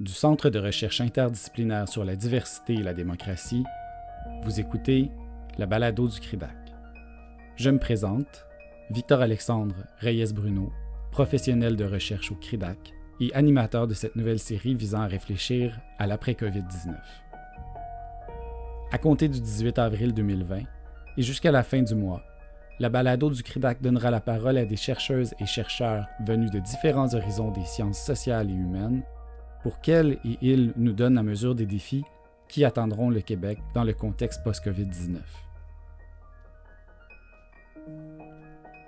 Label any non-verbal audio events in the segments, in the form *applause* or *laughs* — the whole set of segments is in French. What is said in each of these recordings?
du Centre de recherche interdisciplinaire sur la diversité et la démocratie, vous écoutez la balado du CRIDAC. Je me présente, Victor Alexandre Reyes Bruno, professionnel de recherche au CRIDAC et animateur de cette nouvelle série visant à réfléchir à l'après-COVID-19. À compter du 18 avril 2020 et jusqu'à la fin du mois, la balado du CRIDAC donnera la parole à des chercheuses et chercheurs venus de différents horizons des sciences sociales et humaines pour qu'elles et ils nous donnent la mesure des défis qui attendront le Québec dans le contexte post-COVID-19.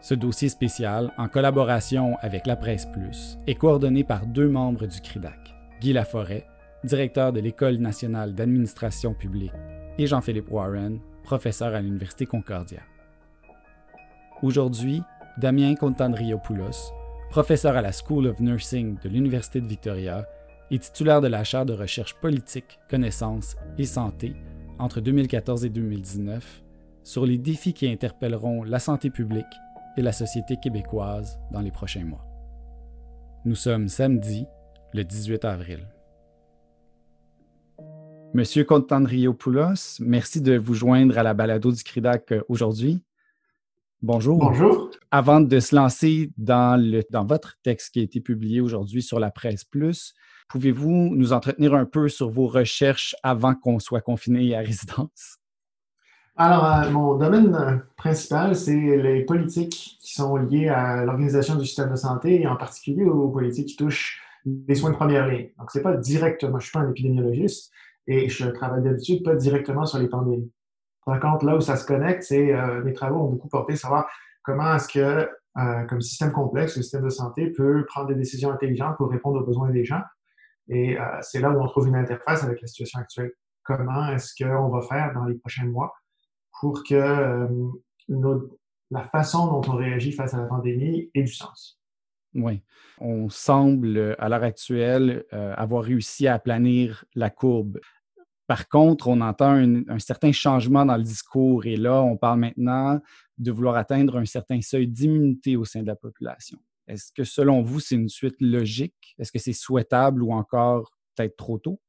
Ce dossier spécial, en collaboration avec la Presse Plus, est coordonné par deux membres du CRIDAC, Guy Laforêt, directeur de l'École nationale d'administration publique, et Jean-Philippe Warren, professeur à l'Université Concordia. Aujourd'hui, Damien Contandriopoulos, professeur à la School of Nursing de l'Université de Victoria et titulaire de la chaire de recherche politique, connaissance et santé entre 2014 et 2019 sur les défis qui interpelleront la santé publique et la société québécoise dans les prochains mois. Nous sommes samedi, le 18 avril. Monsieur Contandriopoulos, merci de vous joindre à la balado du CRIDAC euh, aujourd'hui. Bonjour. Bonjour. Avant de se lancer dans, le, dans votre texte qui a été publié aujourd'hui sur la presse plus, pouvez-vous nous entretenir un peu sur vos recherches avant qu'on soit confiné à résidence? Alors, euh, mon domaine euh, principal, c'est les politiques qui sont liées à l'organisation du système de santé et en particulier aux politiques qui touchent les soins de première ligne. Donc, c'est pas directement, je suis pas un épidémiologiste et je travaille d'habitude pas directement sur les pandémies. Par contre, là où ça se connecte, c'est euh, mes travaux ont beaucoup porté savoir comment est-ce que, euh, comme système complexe, le système de santé peut prendre des décisions intelligentes pour répondre aux besoins des gens. Et euh, c'est là où on trouve une interface avec la situation actuelle. Comment est-ce qu'on va faire dans les prochains mois pour que euh, la façon dont on réagit face à la pandémie ait du sens? Oui. On semble, à l'heure actuelle, euh, avoir réussi à planir la courbe. Par contre, on entend un, certain changement dans le discours et là, on parle maintenant de vouloir atteindre un certain seuil d'immunité au sein de la population. Est-ce que selon vous, c'est une suite logique? Est-ce que c'est souhaitable ou encore peut-être trop tôt?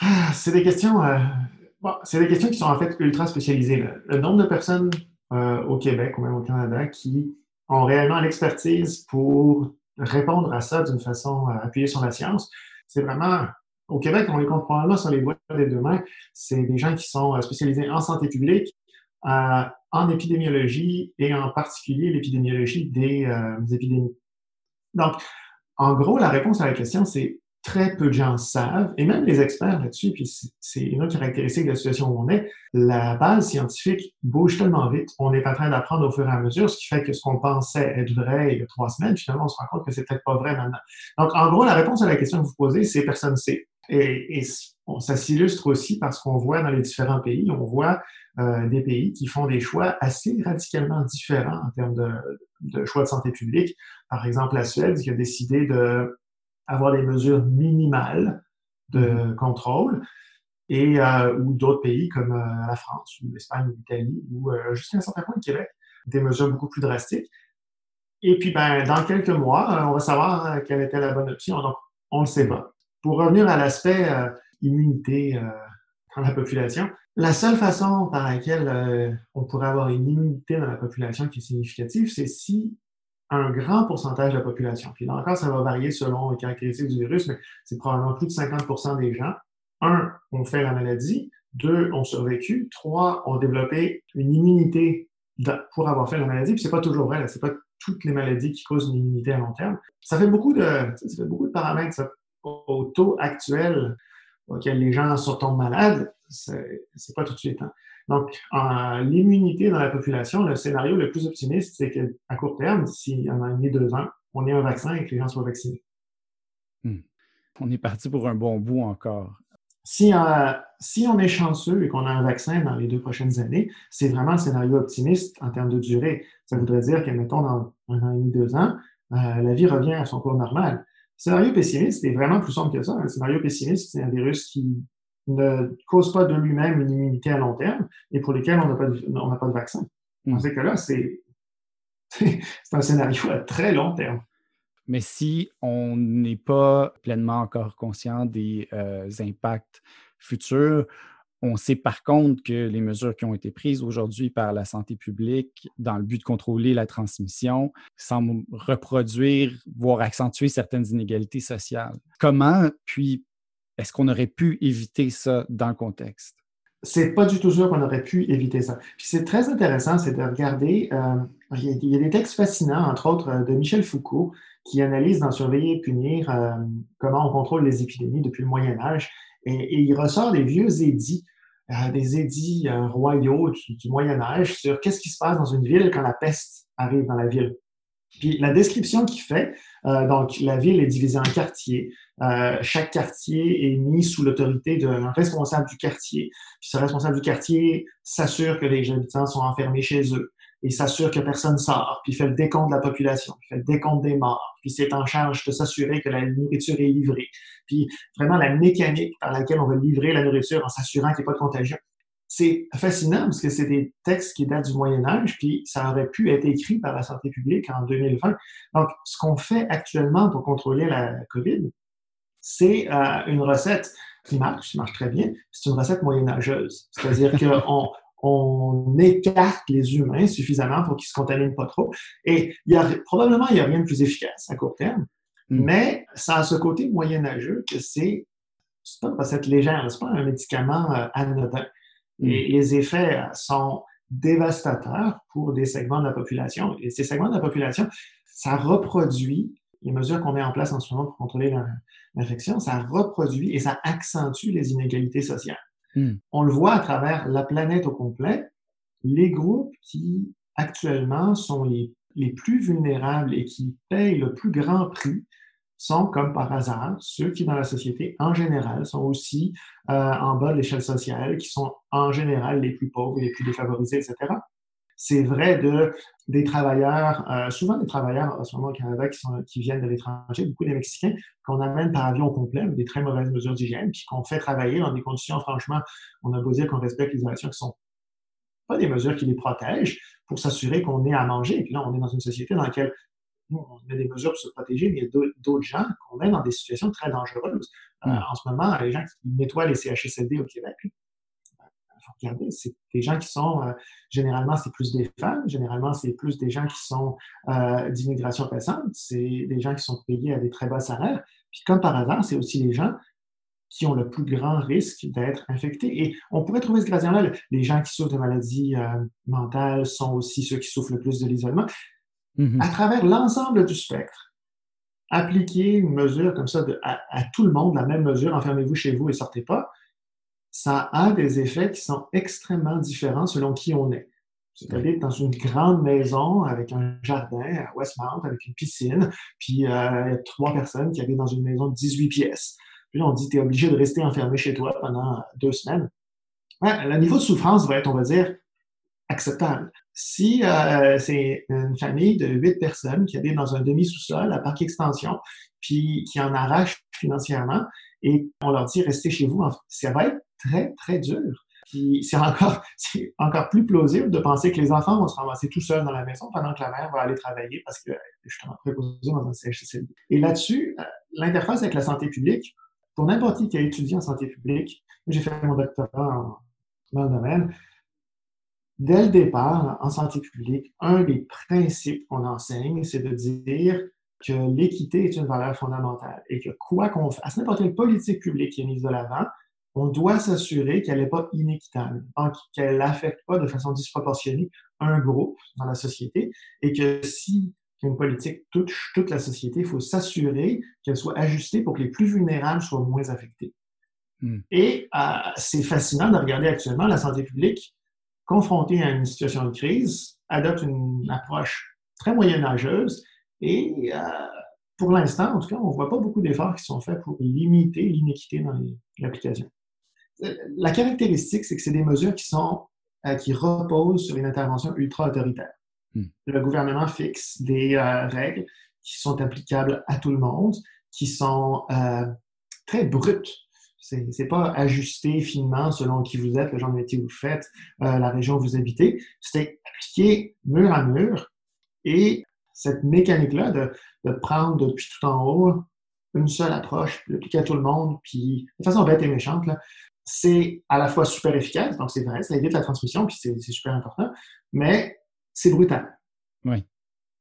Ah, c'est des questions. Euh, c'est des questions qui sont en fait ultra spécialisées. Le nombre de personnes euh, au Québec ou même au Canada qui ont réellement l'expertise pour répondre à ça d'une façon euh, appuyée sur la science, c'est vraiment au Québec, on les compte probablement sur les doigts des deux mains. C'est des gens qui sont spécialisés en santé publique, en épidémiologie et en particulier l'épidémiologie des, euh, épidémies. Donc, en gros, la réponse à la question, c'est très peu de gens savent, et même les experts là-dessus, puis c'est une autre caractéristique de la situation où on est, la base scientifique bouge tellement vite, on est en train d'apprendre au fur et à mesure, ce qui fait que ce qu'on pensait être vrai il y a trois semaines, finalement, on se rend compte que c'est peut-être pas vrai maintenant. Donc, en gros, la réponse à la question que vous posez, c'est personne ne sait. Et, ça s'illustre aussi parce qu'on voit dans les différents pays, on voit euh, des pays qui font des choix assez radicalement différents en termes de, de, choix de santé publique. Par exemple, la Suède qui a décidé de avoir des mesures minimales de mm-hmm. contrôle et euh, ou d'autres pays comme euh, la France ou l'Espagne ou l'Italie ou jusqu'à un certain point le Québec, des mesures beaucoup plus drastiques. Et puis, ben, dans quelques mois, on va savoir quelle était la bonne option. Donc, on ne le sait pas. Pour revenir à l'aspect immunité euh, dans la population, la seule façon par laquelle euh, on pourrait avoir une immunité dans la population qui est significative, c'est si un grand pourcentage de la population, puis là encore, ça va varier selon les caractéristiques du virus, mais c'est probablement plus de 50% des gens, un, ont fait la maladie, deux, ont survécu, trois, ont développé une immunité pour avoir fait la maladie, puis c'est pas toujours vrai, c'est pas toutes les maladies qui causent une immunité à long terme. Ça fait beaucoup de, ça fait beaucoup de paramètres, au taux actuel auquel les gens sont tombent malades, c'est pas tout de suite. Hein. Donc, l'immunité dans la population, le scénario le plus optimiste, c'est qu'à court terme, d'ici un an et demi, deux ans, on ait un vaccin et que les gens soient vaccinés. Hmm. On est parti pour un bon bout encore. Si, euh, si on est chanceux et qu'on a un vaccin dans les deux prochaines années, c'est vraiment le scénario optimiste en termes de durée. Ça voudrait dire que, mettons, dans un an et demi, deux ans, euh, la vie revient à son cours normal scénario pessimiste est vraiment plus sombre que ça. Un scénario pessimiste, c'est un virus qui ne cause pas de lui-même une immunité à long terme et pour lequel on n'a pas, de, pas de vaccin. Dans hmm. ce cas-là, *laughs* c'est un scénario à très long terme. Mais si on n'est pas pleinement encore conscient des impacts futurs, on sait par contre que les mesures qui ont été prises aujourd'hui par la santé publique dans le but de contrôler la transmission semblent reproduire, voire accentuer certaines inégalités sociales. Comment, puis, est-ce qu'on aurait pu éviter ça dans le contexte? C'est pas du tout sûr qu'on aurait pu éviter ça. Puis c'est très intéressant, c'est de regarder, euh, il, y a, des textes fascinants, entre autres euh, de Michel Foucault, qui analyse dans Surveiller et punir euh, comment on contrôle les épidémies depuis le Moyen Âge. Et, il ressort des vieux édits, euh, des édits euh, royaux du, Moyen Âge sur qu'est-ce qui se passe dans une ville quand la peste arrive dans la ville. Puis la description qu'il fait, euh, donc la ville est divisée en quartiers. chaque quartier est mis sous l'autorité d'un responsable du quartier. Puis ce responsable du quartier s'assure que les habitants sont enfermés chez eux et s'assure que personne sort, puis fait le décompte de la population, puis fait le décompte des morts, puis c'est en charge de s'assurer que la nourriture est livrée, puis vraiment la mécanique par laquelle on va livrer la nourriture en s'assurant qu'il n'y a pas de contagion. C'est fascinant parce que c'est des textes qui datent du Moyen Âge, puis ça aurait pu être écrit par la santé publique en 2020. Donc, ce qu'on fait actuellement pour contrôler la COVID, c'est euh, une recette qui marche, qui marche très bien. C'est une recette moyenâgeuse. C'est-à-dire *laughs* qu'on on écarte les humains suffisamment pour qu'ils se contaminent pas trop. Et il y a, probablement, il n'y a rien de plus efficace à court terme, mm. mais ça a ce côté moyenâgeux que c'est pas une recette légère, c'est pas un médicament euh, anodin. Mm. Et les effets sont dévastateurs pour des segments de la population. Et ces segments de la population, ça reproduit les mesures qu'on met en place en ce moment pour contrôler l'infection, ça reproduit et ça accentue les inégalités sociales. Hmm. On le voit à travers la planète au complet. Les groupes qui actuellement sont les, plus vulnérables et qui payent le plus grand prix sont, comme par hasard, ceux qui, dans la société en général, sont aussi euh, en bas de l'échelle sociale, qui sont en général les plus pauvres, les plus défavorisés, etc. C'est vrai de, des travailleurs, euh, souvent des travailleurs en ce moment au Canada qui, sont, qui viennent de l'étranger, beaucoup des Mexicains, qu'on amène par avion complet avec des très mauvaises mesures d'hygiène, puis qu'on fait travailler dans des conditions, franchement, on a beau dire qu'on respecte les actions qui sont pas des mesures qui les protègent pour s'assurer qu'on ait à manger. Et puis là, on est dans une société dans laquelle on met des mesures pour se protéger, mais il y a d'autres gens qu'on met dans des situations très dangereuses. Euh, hmm. en ce moment, les gens qui nettoient les CHSLD au Québec, regardez, c'est des gens qui sont, euh, généralement, c'est plus des femmes, généralement, c'est plus des gens qui sont euh, d'immigration récente, c'est des gens qui sont payés à des très bas salaires. Puis comme par hasard, c'est aussi les gens qui ont le plus grand risque d'être infectés. Et on pourrait trouver ce gradient-là. Les gens qui souffrent de maladies euh, mentales sont aussi ceux qui souffrent le plus de l'isolement. Mm-hmm. À travers l'ensemble du spectre, appliquer une mesure comme ça à, à, tout le monde, la même mesure, enfermez-vous chez vous et sortez pas, ça a des effets qui sont extrêmement différents selon qui on est. C'est-à-dire dans une grande maison avec un jardin à Westmount, avec une piscine, puis euh, il y a trois personnes qui habitent dans une maison de 18 pièces. Puis là, on dit, tu es obligé de rester enfermé chez toi pendant deux semaines. le niveau de souffrance va être, on va dire, acceptable. Si euh, c'est une famille de huit personnes qui habite dans un demi-sous-sol à parc extension, puis qui en arrache financièrement, et on leur dit restez chez vous, ça va être très, très dur. Puis c'est encore, *laughs* c'est encore plus plausible de penser que les enfants vont se ramasser tout seuls dans la maison pendant que la mère va aller travailler parce que justement préposée dans un CHSLD. Et là-dessus, euh, l'interface avec la santé publique, pour n'importe qui qui a étudié en santé publique, j'ai fait mon doctorat dans le domaine, dès le départ, en santé publique, un des principes qu'on enseigne, c'est de dire que l'équité est une valeur fondamentale et que quoi qu'on fasse, n'importe quelle politique publique qui est mise de l'avant, on doit s'assurer qu'elle n'est pas inéquitable, qu'elle n'affecte pas de façon disproportionnée un groupe dans la société et que si une politique touche toute la société, il faut s'assurer qu'elle soit ajustée pour que les plus vulnérables soient moins affectés. Hmm. Et euh, c'est fascinant de regarder actuellement la santé publique confrontée à une situation de crise, adopte une approche très moyenâgeuse et euh, pour l'instant, en tout cas, on ne voit pas beaucoup d'efforts qui sont faits pour limiter l'inéquité dans l'application la caractéristique, c'est que c'est des mesures qui sont euh, qui reposent sur une intervention ultra-autoritaire. Hmm. Le gouvernement fixe des euh, règles qui sont applicables à tout le monde, qui sont euh, très brutes. C'est, n'est pas ajusté finement selon qui vous êtes, le genre de métier que vous faites, la région où vous habitez. C'est appliqué mur à mur et cette mécanique-là de, de, prendre depuis tout en haut une seule approche, l'appliquer à tout le monde, puis de façon bête et méchante, c'est à la fois super efficace, donc c'est vrai, ça évite la transmission, puis c'est super important, mais c'est brutal. Oui,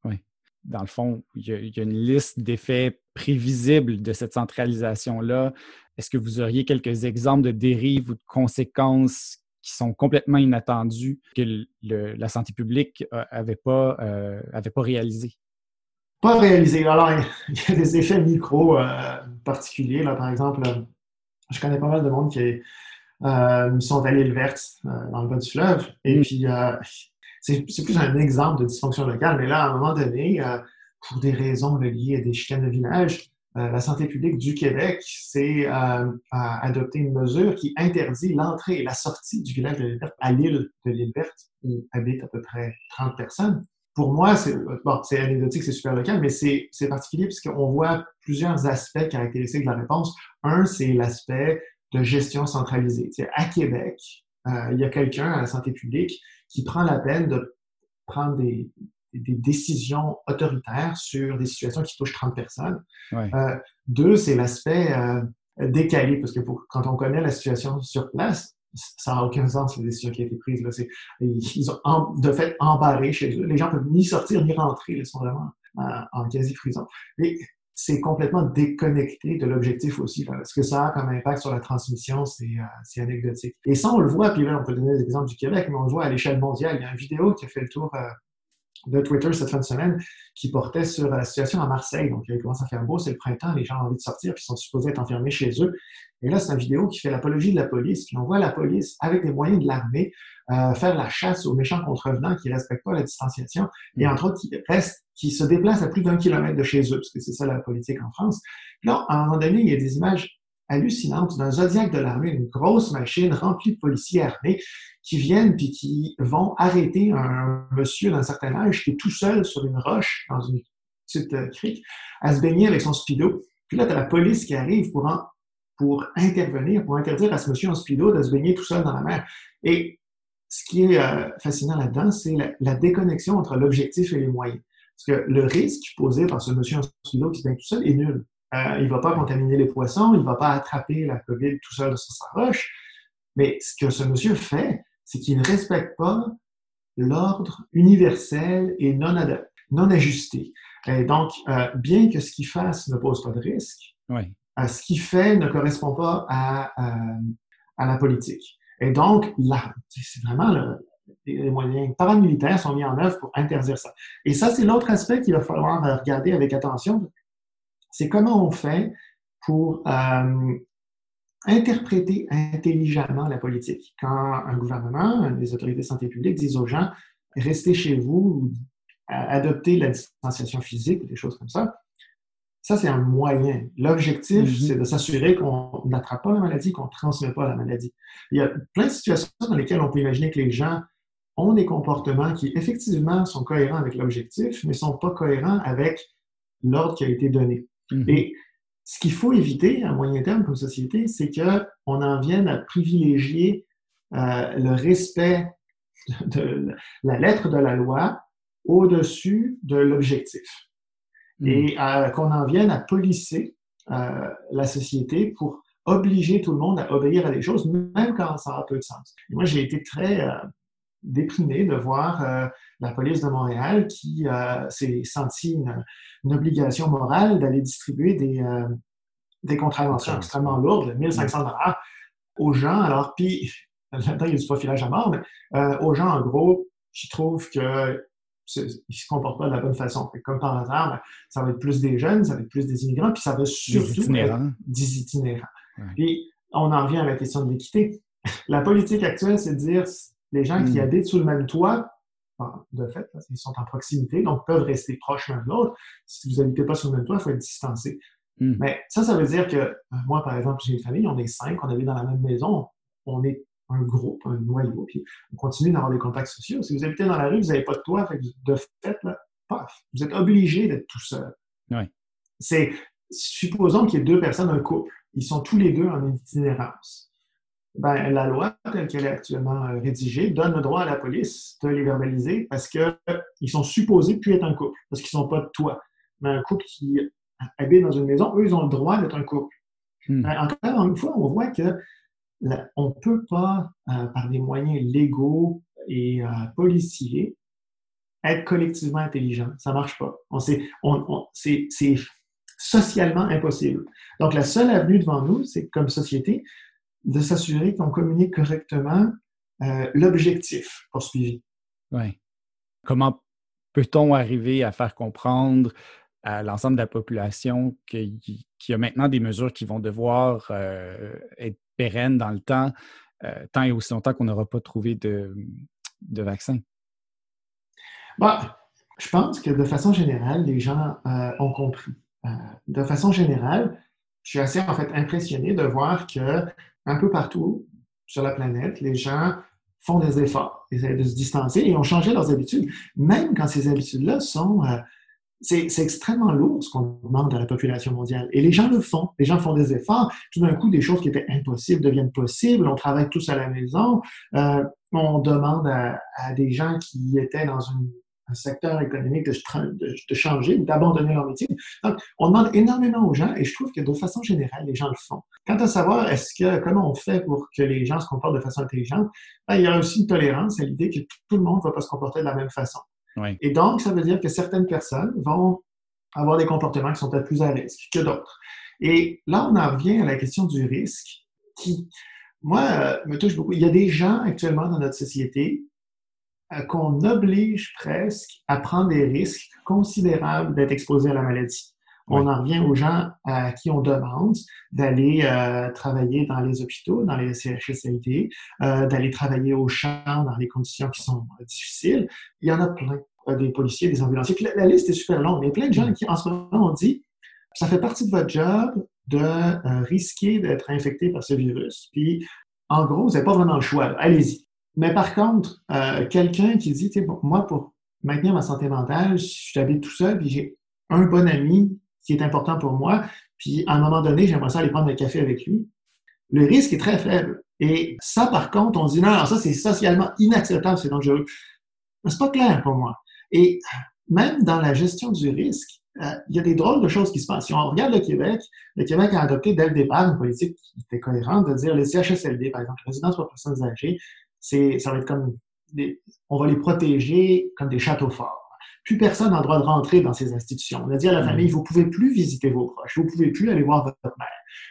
oui. Dans le fond, il y a, une liste d'effets prévisibles de cette centralisation-là. Est-ce que vous auriez quelques exemples de dérives ou de conséquences qui sont complètement inattendues que la santé publique n'avait pas, euh, avait pas réalisées? Pas réalisé. Alors, il y a des effets micro euh, particuliers. Là, par exemple, euh, je connais pas mal de monde qui sont à l'île verte, dans le bas du fleuve. Et mm. puis, c'est plus un exemple de dysfonction locale, mais là, à un moment donné, euh, pour des raisons liées à des chicanes de village, euh, la santé publique du Québec s'est euh, adopté une mesure qui interdit l'entrée et la sortie du village de l'île verte à l'île de l'île verte, où habitent à peu près 30 personnes. Pour moi, c'est bon, anecdotique, c'est super local, mais c'est particulier puisqu'on voit plusieurs aspects caractéristiques de la réponse. Un, c'est l'aspect de gestion centralisée. à Québec, il y a quelqu'un à la santé publique qui prend la peine de prendre des, décisions autoritaires sur des situations qui touchent 30 personnes. Euh, deux, c'est l'aspect euh, décalé, parce que quand on connaît la situation sur place, ça n'a aucun sens, les décisions qui ont été prises. Là. Ils ont de fait embarré chez eux. Les gens peuvent ni sortir ni rentrer. Ils sont vraiment euh, en quasi-prison c'est complètement déconnecté de l'objectif aussi. Ce que ça a comme impact sur la transmission, euh, c'est anecdotique. Et ça, on le voit, puis là, on peut donner des exemples du Québec, mais on le voit à l'échelle mondiale. Il y a une vidéo qui a fait le tour euh, de Twitter cette fin de semaine qui portait sur la situation à Marseille. Donc, il commence à faire beau, c'est le printemps, les gens ont envie de sortir, puis sont supposés être enfermés chez eux. Et là, c'est une vidéo qui fait l'apologie de la police, puis on voit la police, avec des moyens de l'armée, euh, faire la chasse aux méchants contrevenants qui ne respectent pas la distanciation, et entre autres, qui restent, qui se déplacent à plus d'un kilomètre de chez eux, parce que c'est ça la politique en France. là, à un moment donné, il y a des images hallucinantes d'un zodiaque de l'armée, une grosse machine remplie de policiers armés qui viennent puis qui vont arrêter un monsieur d'un certain âge qui est tout seul sur une roche dans une petite euh, crique à se baigner avec son speedo. Puis là, tu as la police qui arrive pour, intervenir, pour interdire à ce monsieur en speedo de se baigner tout seul dans la mer. Et ce qui est euh, fascinant là-dedans, c'est la, déconnexion entre l'objectif et les moyens. Parce que le risque posé par ce monsieur en speedo qui se baigne tout seul est nul. Euh, il ne va pas contaminer les poissons, il ne va pas attraper la COVID tout seul sur sa roche. Mais ce que ce monsieur fait, c'est qu'il ne respecte pas l'ordre universel et non, non ajusté. Et donc, euh, bien que ce qu'il fasse ne pose pas de risque, oui. Euh, ce qu'il fait ne correspond pas à, à, la politique. Et donc, là, c'est vraiment le, les moyens paramilitaires sont mis en œuvre pour interdire ça. Et ça, c'est l'autre aspect qu'il va falloir regarder avec attention c'est comment on fait pour euh, interpréter intelligemment la politique. Quand un gouvernement, les autorités de santé publique disent aux gens, restez chez vous, adoptez la distanciation physique, des choses comme ça, ça, c'est un moyen. L'objectif, mm-hmm. c'est de s'assurer qu'on n'attrape pas la maladie, qu'on ne transmet pas la maladie. Il y a plein de situations dans lesquelles on peut imaginer que les gens ont des comportements qui, effectivement, sont cohérents avec l'objectif, mais ne sont pas cohérents avec l'ordre qui a été donné. Mhm. Et ce qu'il faut éviter à moyen terme comme société, c'est qu'on en vienne à privilégier euh, le respect *laughs* de la lettre de la loi au-dessus de l'objectif. Mhm. Et euh, qu'on en vienne à polisser euh, la société pour obliger tout le monde à obéir à des choses, même quand ça a peu de sens. moi, j'ai été très déprimé de voir euh, la police de Montréal qui euh, s'est senti une, obligation morale d'aller distribuer des, euh, des contraventions extrêmement lourdes, 1500 dollars, aux gens. Alors, puis, *laughs* là-dedans, il y a du profilage à mort, mais aux gens, en gros, qui trouvent qu'ils ne se comportent pas de la bonne façon. comme par hasard, ben, ça va être plus des jeunes, ça va être plus des immigrants, puis ça va surtout des itinérants. des itinérants. Puis, on en vient à la question de l'équité. *laughs* La politique actuelle, c'est de dire les gens qui hmm. habitent sous le même toit, de fait, ils sont en proximité, donc peuvent rester proches l'un de l'autre. Si vous n'habitez pas sous le même toit, il faut être distancé. Hmm. Mais ça, ça veut dire que euh, moi, par exemple, j'ai une famille, on est cinq, on habite dans la même maison, on est un groupe, un noyau, puis on continue d'avoir des contacts sociaux. Si vous habitez dans la rue, vous n'avez pas de toit, de fait, paf, vous êtes obligé d'être tout seul. C'est, supposons qu'il y ait deux personnes, un couple, ils sont tous les deux en itinérance ben, la loi, telle qu'elle est actuellement euh, rédigée, donne le droit à la police de les verbaliser parce qu'ils sont supposés plus être un couple, parce qu'ils ne sont pas de toi. Mais un couple qui habite dans une maison, eux, ils ont le droit d'être un couple. Hmm. Ben, encore une fois, on voit que on ne peut pas, euh, par des moyens légaux et euh, policiers, être collectivement intelligent. Ça ne marche pas. c'est socialement impossible. Donc, la seule avenue devant nous, c'est comme société, de s'assurer qu'on communique correctement euh, l'objectif poursuivi. Oui. Comment peut-on arriver à faire comprendre à l'ensemble de la population qu'il y a maintenant des mesures qui vont devoir euh, être pérennes dans le temps, euh, tant et aussi longtemps qu'on n'aura pas trouvé de, de vaccin? Bah, je pense que de façon générale, les gens ont compris. de façon générale, je suis assez en fait impressionné de voir que un peu partout sur la planète, les gens font des efforts, essayent de se distancer et ont changé leurs habitudes, même quand ces habitudes-là sont... Euh, c'est extrêmement lourd ce qu'on demande à la population mondiale. Et les gens le font. Les gens font des efforts. Tout d'un coup, des choses qui étaient impossibles deviennent possibles. On travaille tous à la maison. Euh, on demande à, des gens qui étaient dans une un secteur économique de, de, changer ou d'abandonner leur métier. Donc, on demande énormément aux gens et je trouve que de façon générale, les gens le font. Quant à savoir est-ce que comment on fait pour que les gens se comportent de façon intelligente, ben, il y a aussi une tolérance à l'idée que tout le monde ne va pas se comporter de la même façon. Et donc, ça veut dire que certaines personnes vont avoir des comportements qui sont peut-être plus à risque que d'autres. Et là, on en revient à la question du risque qui, moi, euh, me touche beaucoup. Il y a des gens actuellement dans notre société qu'on oblige presque à prendre des risques considérables d'être exposé à la maladie. On en revient aux gens à qui on demande d'aller euh, travailler dans les hôpitaux, dans les CHSLD, euh, d'aller travailler au champ dans des conditions qui sont difficiles. Il y en a plein, des policiers, des ambulanciers. La, liste est super longue. A plein de gens qui, en ce moment, ont dit ça fait partie de votre job de risquer d'être infecté par ce virus. Puis, en gros, vous n'avez pas vraiment le choix. Allez-y. Mais par contre, euh, quelqu'un qui dit, moi, pour maintenir ma santé mentale, je tout seul, puis j'ai un bon ami qui est important pour moi, puis à un moment donné, j'aimerais ça aller prendre un café avec lui. Le risque est très faible. Et ça, par contre, on dit non, ça, c'est socialement inacceptable, c'est dangereux. C'est pas clair pour moi. Et même dans la gestion du risque, euh, il y a des drôles de choses qui se passent. Si on regarde le Québec, le Québec a adopté dès le départ une politique qui était cohérente de dire les CHSLD, par exemple, résidence pour personnes âgées, c'est, ça va être comme on va les protéger comme des châteaux forts. Plus personne n'a le droit de rentrer dans ces institutions. On a dit à la famille, mm. vous pouvez plus visiter vos proches, vous pouvez plus aller voir votre mère.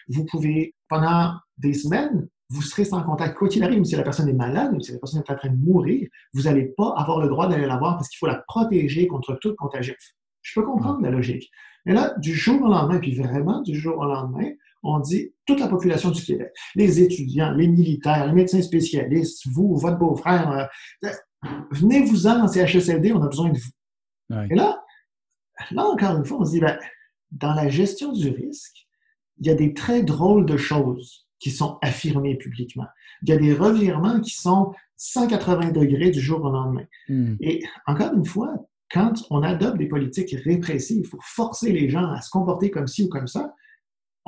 Vous pouvez, pendant des semaines, vous serez sans contact. Quoi qu'il arrive, si la personne est malade, ou si la personne est en train de mourir, vous n'allez pas avoir le droit d'aller la voir parce qu'il faut la protéger contre toute contagion. Je peux comprendre la logique. Mais là, du jour au lendemain, puis vraiment du jour au lendemain, on dit toute la population du Québec, les étudiants, les militaires, les médecins spécialistes, vous, votre beau-frère, euh, venez-vous-en en CHSLD, on a besoin de vous. Et là, là, encore une fois, on se dit, ben, dans la gestion du risque, il y a des très drôles de choses qui sont affirmées publiquement. Il y a des revirements qui sont 180 degrés du jour au lendemain. Hmm. Et encore une fois, quand on adopte des politiques répressives pour forcer les gens à se comporter comme ci ou comme ça,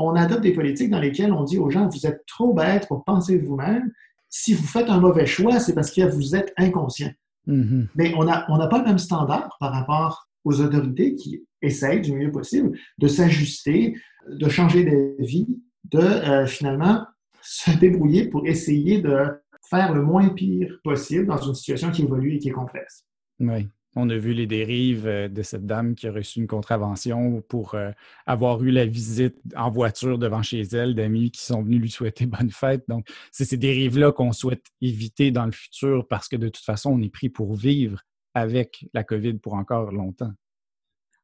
on adopte des politiques dans lesquelles on dit aux gens, vous êtes trop bêtes pour penser vous-même. Si vous faites un mauvais choix, c'est parce que vous êtes inconscient. Mm-hmm. Mais on n'a on pas le même standard par rapport aux autorités qui essayent du mieux possible de s'ajuster, de changer de vie, de euh, finalement se débrouiller pour essayer de faire le moins pire possible dans une situation qui évolue et qui est complexe. Oui. On a vu les dérives euh, de cette dame qui a reçu une contravention pour euh, avoir eu la visite en voiture devant chez elle d'amis qui sont venus lui souhaiter *laughs* bonne fête. Donc, c'est ces dérives-là qu'on souhaite éviter dans le futur parce que de toute façon, on est pris pour vivre avec la COVID pour encore longtemps.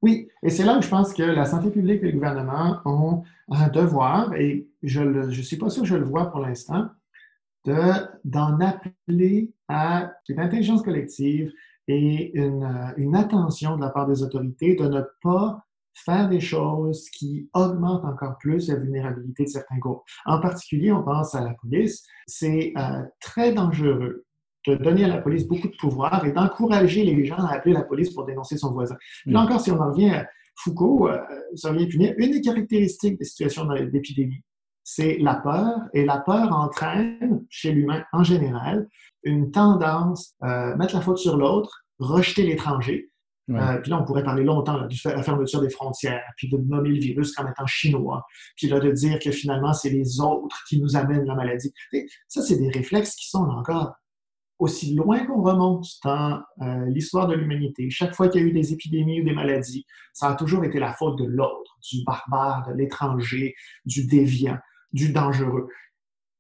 Oui, et c'est là où je pense que la santé publique et le gouvernement ont un devoir, et je ne suis pas sûr que je le vois pour l'instant, d'en appeler à une intelligence collective, et une, euh, une, attention de la part des autorités de ne pas faire des choses qui augmentent encore plus la vulnérabilité de certains groupes. En particulier, on pense à la police. C'est euh, très dangereux de donner à la police beaucoup de pouvoir et d'encourager les gens à appeler la police pour dénoncer son voisin. Là encore, si on en revient à Foucault, euh, ça vient punir une des caractéristiques des situations d'épidémie, c'est la peur, et la peur entraîne chez l'humain en général une tendance à mettre la faute sur l'autre, rejeter l'étranger. Euh, puis là, on pourrait parler longtemps de la fermeture des frontières, puis de nommer le virus comme étant chinois, puis là, de dire que finalement, c'est les autres qui nous amènent la maladie. ça, c'est des réflexes qui sont encore aussi loin qu'on remonte dans euh, l'histoire de l'humanité. Chaque fois qu'il y a eu des épidémies ou des maladies, ça a toujours été la faute de l'autre, du barbare, de l'étranger, du déviant, du dangereux.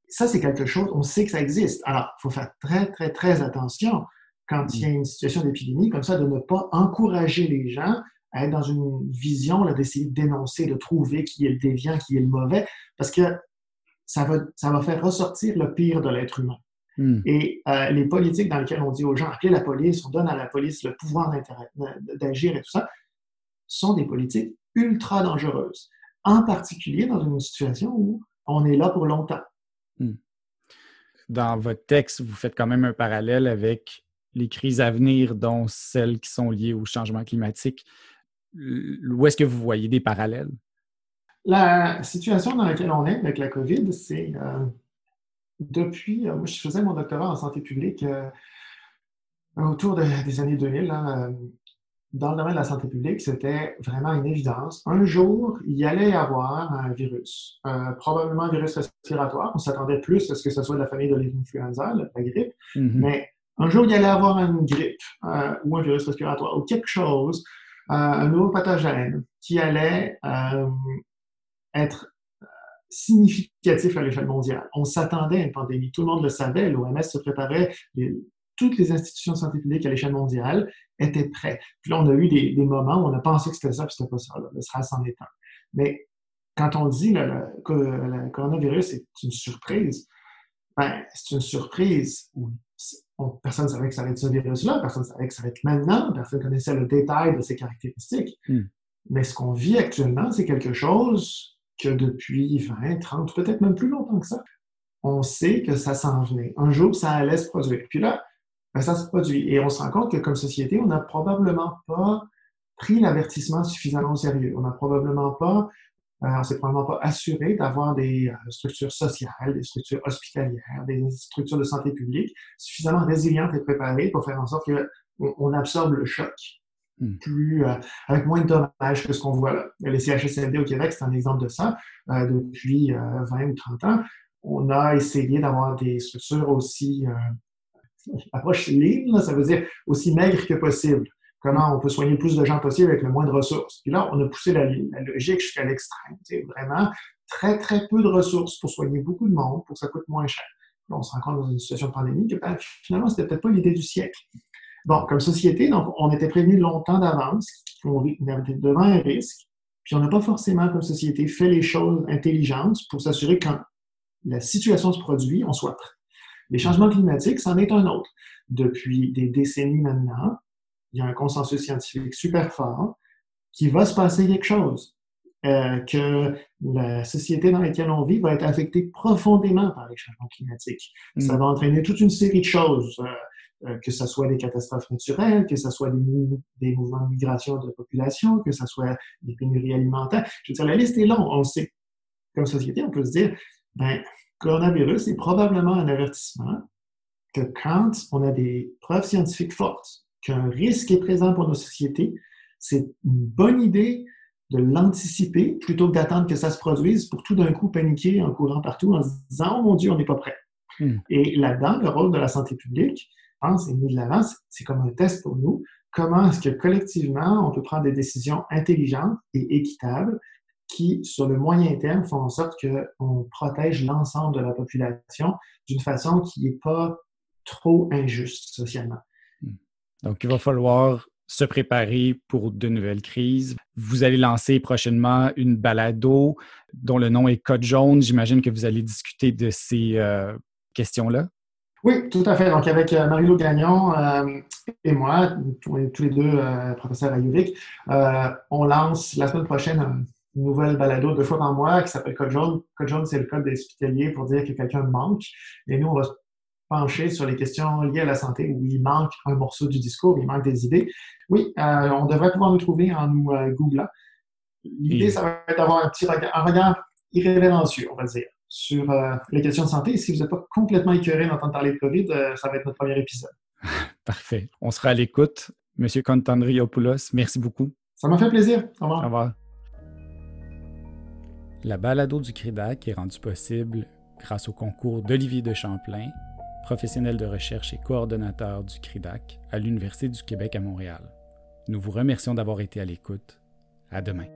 Ça, c'est quelque chose, on sait que ça existe. Alors, il faut faire très, très, très attention quand il y a une situation d'épidémie comme ça, de ne pas encourager les gens à être dans une vision, d'essayer de dénoncer, de trouver qui est le déviant, qui est le mauvais, parce que ça va, ça va faire ressortir le pire de l'être humain. Hmm. Et euh, les politiques dans lesquelles on dit aux gens, appelez la police, on donne à la police le pouvoir d'agir et tout ça, sont des politiques ultra dangereuses. En particulier dans une situation où on est là pour longtemps. Hmm. Dans votre texte, vous faites quand même un parallèle avec les crises à venir, dont celles qui sont liées au changement climatique. Où est-ce que vous voyez des parallèles? La situation dans laquelle on est avec la COVID, c'est euh, depuis, euh, moi je faisais mon doctorat en santé publique euh, autour des années 2000, dans le domaine de la santé publique, c'était vraiment une évidence. Un jour, il y allait y avoir un virus, probablement un virus respiratoire. On s'attendait plus à ce que ce soit de la famille de l'influenza, la grippe, mm-hmm. mais un jour, il y allait avoir une grippe euh, ou un virus respiratoire ou quelque chose, euh, un nouveau pathogène qui allait euh, être significatif à l'échelle mondiale. On s'attendait à une pandémie. Tout le monde le savait. L'OMS se préparait. Toutes les institutions de santé publique à l'échelle mondiale étaient prêtes. Puis là, on a eu des, moments où on a pensé que c'était ça, puis c'était pas ça. Le SRAS en est un. Mais quand on dit que le, coronavirus est une surprise, ben, c'est une surprise où personne ne savait que ça allait être ce virus-là, personne ne savait que ça allait être maintenant, personne ne connaissait le détail de ses caractéristiques. Hmm. Mais ce qu'on vit actuellement, c'est quelque chose que depuis 20, 30, peut-être même plus longtemps que ça, on sait que ça s'en venait. Un jour, ça allait se produire. Puis là, ben, ça se produit. Et on se rend compte que comme société, on n'a probablement pas pris l'avertissement suffisamment au sérieux. On n'a probablement pas euh, on s'est probablement pas assuré d'avoir des euh, structures sociales, des structures hospitalières, des structures de santé publique suffisamment résilientes et préparées pour faire en sorte qu'on absorbe le choc hmm. plus, euh, avec moins de dommages que ce qu'on voit là. Les CHSLD au Québec, c'est un exemple de ça. depuis 20 ou 30 ans, on a essayé d'avoir des structures aussi *laughs* approche ligne, ça veut dire aussi maigres que possible comment on peut soigner le plus de gens possible avec le moins de ressources. Puis là, on a poussé la, logique jusqu'à l'extrême. Vraiment, très, très peu de ressources pour soigner beaucoup de monde, pour que ça coûte moins cher. Là, on se rend compte dans une situation de pandémie que ben, finalement, c'était peut-être pas l'idée du siècle. Bon, comme société, on était prévenu longtemps d'avance qu'on était devant un risque, puis on n'a pas forcément, comme société, fait les choses intelligentes pour s'assurer que quand la situation se produit, on soit prêt. Les changements climatiques, c'en est un autre. Depuis des décennies maintenant, il y a un consensus scientifique super fort qu'il va se passer quelque chose, euh, que la société dans laquelle on vit va être affectée profondément par les changements climatiques. Ça mm. va entraîner toute une série de choses, euh, euh, que ce soit des catastrophes naturelles, que ce soit des, mouvements de migration de population, que ce soit des pénuries alimentaires. Je veux dire, la liste est longue. On le sait. Comme société, on peut se dire, ben, coronavirus est probablement un avertissement que quand on a des preuves scientifiques fortes qu'un risque est présent pour nos sociétés, c'est une bonne idée de l'anticiper plutôt que d'attendre que ça se produise pour tout d'un coup paniquer en courant partout en se disant Oh mon Dieu, on n'est pas prêt. Hmm. Et là-dedans, le rôle de la santé publique, je pense, est mis de l'avant, c'est comme un test pour nous. Comment est-ce que collectivement, on peut prendre des décisions intelligentes et équitables qui, sur le moyen terme, font en sorte qu'on protège l'ensemble de la population d'une façon qui n'est pas trop injuste socialement. Donc, il va falloir se préparer pour de nouvelles crises. Vous allez lancer prochainement une balado dont le nom est Code jaune. J'imagine que vous allez discuter de ces euh, questions-là. Oui, tout à fait. Donc, avec euh, Marie-Lou Gagnon euh, et moi, tous les deux professeurs à UVic, on lance la semaine prochaine une nouvelle balado deux fois par mois qui s'appelle Code jaune. Code jaune, c'est le code des hospitaliers pour dire que quelqu'un manque. Et nous, on va pencher sur les questions liées à la santé où il manque un morceau du discours, il manque des idées. Oui, euh, on devrait pouvoir nous trouver en nous euh, googlant. L'idée, ça va être d'avoir un petit regard, un regard irrévérencieux, on va dire. sur les questions de santé. Et si vous n'êtes pas complètement écœuré d'entendre parler de COVID, ça va être notre premier épisode. *laughs* Parfait. On sera à l'écoute. Monsieur Contandriopoulos, merci beaucoup. Ça m'a fait plaisir. Au revoir. Au revoir. La balado du CRIDAC est rendue possible grâce au concours d'Olivier de Champlain, professionnel de recherche et coordonnateur du CRIDAC à l'Université du Québec à Montréal. Nous vous remercions d'avoir été à l'écoute. À demain.